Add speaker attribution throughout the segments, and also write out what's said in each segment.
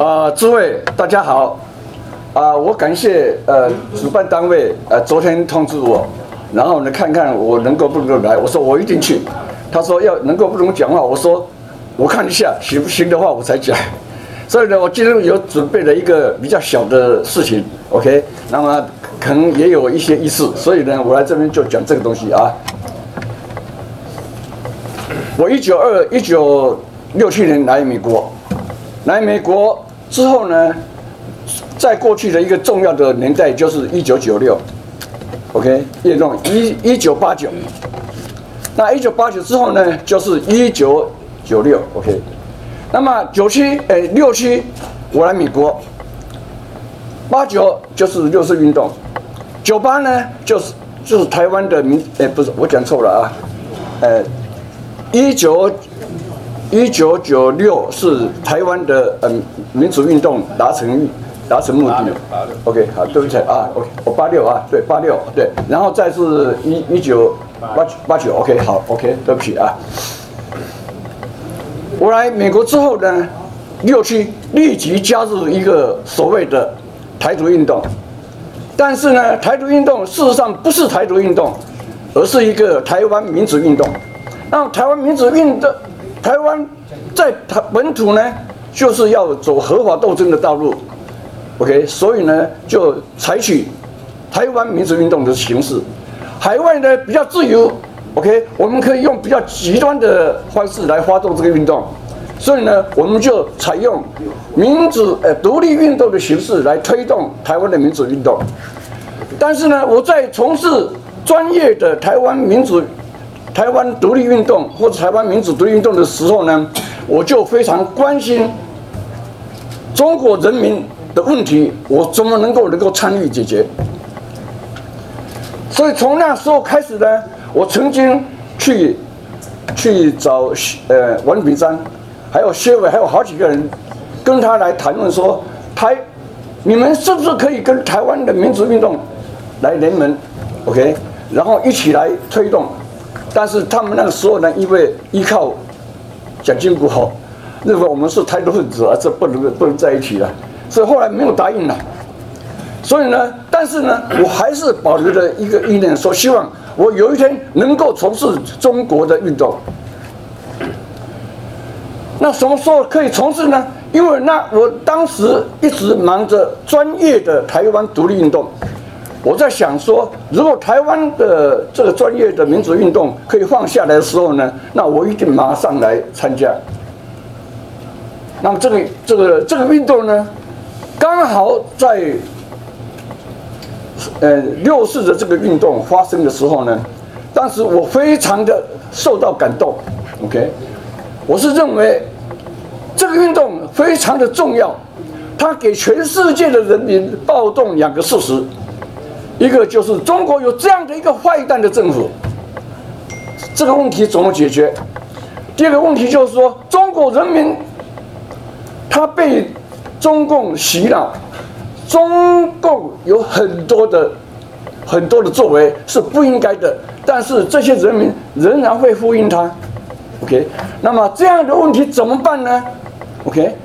Speaker 1: 啊，诸位大家好，啊，我感谢呃主办单位呃昨天通知我，然后呢看看我能够不能够来，我说我一定去，他说要能够不能讲话，我说我看一下行不行的话我才讲，所以呢我今天有准备了一个比较小的事情，OK，那么可能也有一些意思，所以呢我来这边就讲这个东西啊。我一九二一九六七年来美国。来美国之后呢，在过去的一个重要的年代就是一九九六，OK，运动一一九八九，那一九八九之后呢，就是一九九六，OK，那么九七诶六七我来美国，八九就是六四运动，九八呢就是就是台湾的民诶不是我讲错了啊，呃一九。一九九六是台湾的嗯民主运动达成达成目的。OK，好，对不起啊，OK，我八六啊，对八六对，然后再是一一九八八九，OK，好，OK，对不起啊。我来美国之后呢，六七立即加入一个所谓的台独运动，但是呢，台独运动事实上不是台独运动，而是一个台湾民主运动。那台湾民主运动。台湾在台本土呢，就是要走合法斗争的道路，OK，所以呢，就采取台湾民主运动的形式。海外呢比较自由，OK，我们可以用比较极端的方式来发动这个运动，所以呢，我们就采用民主呃独立运动的形式来推动台湾的民主运动。但是呢，我在从事专业的台湾民主。台湾独立运动或者台湾民主独立运动的时候呢，我就非常关心中国人民的问题，我怎么能够能够参与解决？所以从那时候开始呢，我曾经去去找呃王炳章，还有谢伟，还有好几个人跟他来谈论说，台你们是不是可以跟台湾的民主运动来联盟？OK，然后一起来推动。但是他们那个时候呢，因为依靠蒋经国，认为我们是台独分子啊，这不能不能在一起了，所以后来没有答应了。所以呢，但是呢，我还是保留着一个意念，说希望我有一天能够从事中国的运动。那什么时候可以从事呢？因为那我当时一直忙着专业的台湾独立运动。我在想说，如果台湾的这个专业的民主运动可以放下来的时候呢，那我一定马上来参加。那么这个这个这个运动呢，刚好在呃六四的这个运动发生的时候呢，当时我非常的受到感动。OK，我是认为这个运动非常的重要，它给全世界的人民暴动两个事实。一个就是中国有这样的一个坏蛋的政府，这个问题怎么解决？第二个问题就是说，中国人民他被中共洗脑，中共有很多的很多的作为是不应该的，但是这些人民仍然会呼应他。OK，那么这样的问题怎么办呢？OK，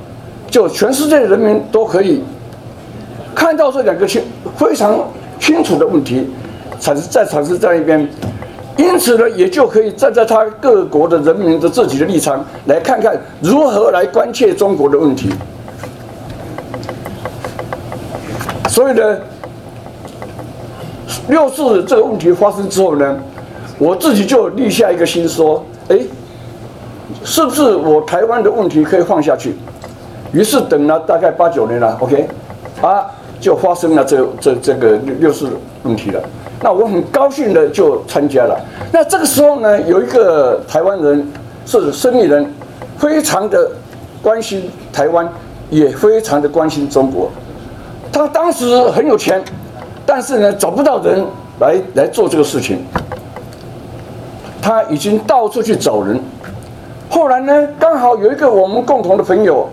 Speaker 1: 就全世界人民都可以看到这两个情非常。清楚的问题，产生在产生在一边，因此呢，也就可以站在他各国的人民的自己的立场来看看如何来关切中国的问题。所以呢，六四这个问题发生之后呢，我自己就立下一个心说，哎，是不是我台湾的问题可以放下去？于是等了大概八九年了，OK，啊。就发生了这这这个六六四问题了，那我很高兴的就参加了。那这个时候呢，有一个台湾人是生意人，非常的关心台湾，也非常的关心中国。他当时很有钱，但是呢找不到人来来做这个事情。他已经到处去找人，后来呢刚好有一个我们共同的朋友，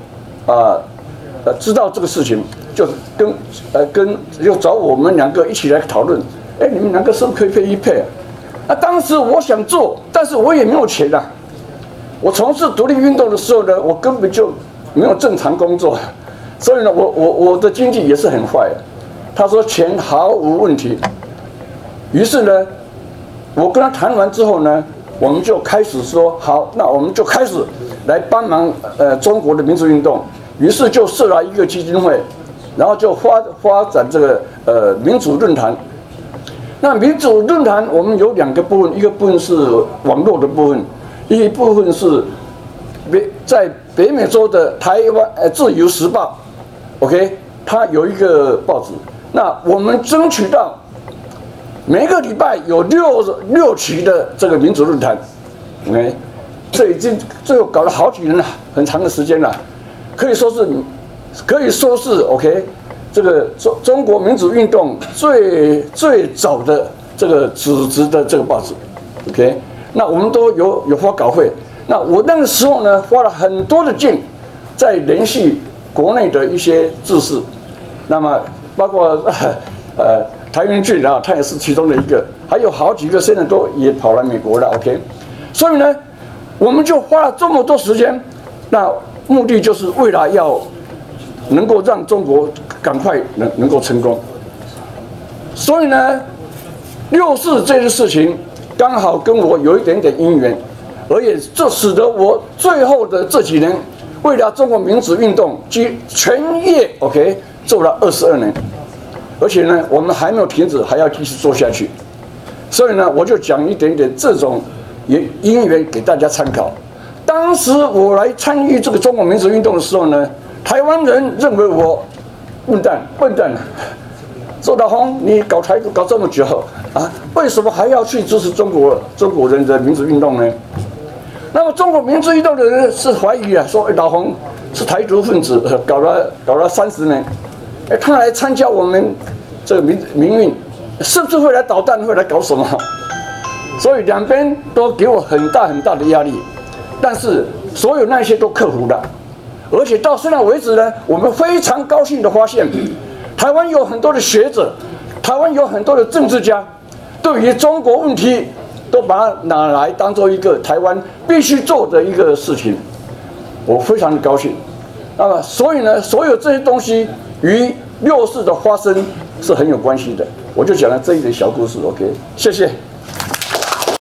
Speaker 1: 啊，呃知道这个事情。就跟呃跟又找我们两个一起来讨论，哎，你们两个是不是可以配一配？啊，那当时我想做，但是我也没有钱啊。我从事独立运动的时候呢，我根本就没有正常工作，所以呢，我我我的经济也是很坏。他说钱毫无问题。于是呢，我跟他谈完之后呢，我们就开始说好，那我们就开始来帮忙呃中国的民族运动。于是就设了一个基金会，然后就发发展这个呃民主论坛。那民主论坛我们有两个部分，一个部分是网络的部分，一部分是北在北美洲的台湾呃自由时报，OK，它有一个报纸。那我们争取到每个礼拜有六六期的这个民主论坛，OK，这已经最后搞了好几年了，很长的时间了，可以说是可以说是 OK。这个中中国民主运动最最早的这个组织的这个报纸，OK，那我们都有有发稿费。那我那个时候呢，花了很多的劲，在联系国内的一些志士，那么包括呃台云俊啊，他也是其中的一个，还有好几个现在都也跑来美国了，OK。所以呢，我们就花了这么多时间，那目的就是为了要。能够让中国赶快能能够成功，所以呢，六四这件事情刚好跟我有一点点因缘，而且这使得我最后的这几年为了中国民主运动，及全业 OK 做了二十二年，而且呢，我们还没有停止，还要继续做下去。所以呢，我就讲一点点这种因因缘给大家参考。当时我来参与这个中国民主运动的时候呢。台湾人认为我笨蛋，笨蛋！周大红，你搞台独搞这么久啊，为什么还要去支持中国中国人的民主运动呢？那么中国民主运动的人是怀疑啊，说老红是台独分子，搞了搞了三十年，哎，他来参加我们这个民民运，是不是会来捣蛋，会来搞什么？所以两边都给我很大很大的压力，但是所有那些都克服了。而且到现在为止呢，我们非常高兴的发现，台湾有很多的学者，台湾有很多的政治家，对于中国问题，都把它拿来当做一个台湾必须做的一个事情，我非常的高兴。那么，所以呢，所有这些东西与六四的发生是很有关系的。我就讲了这一点小故事，OK，谢谢。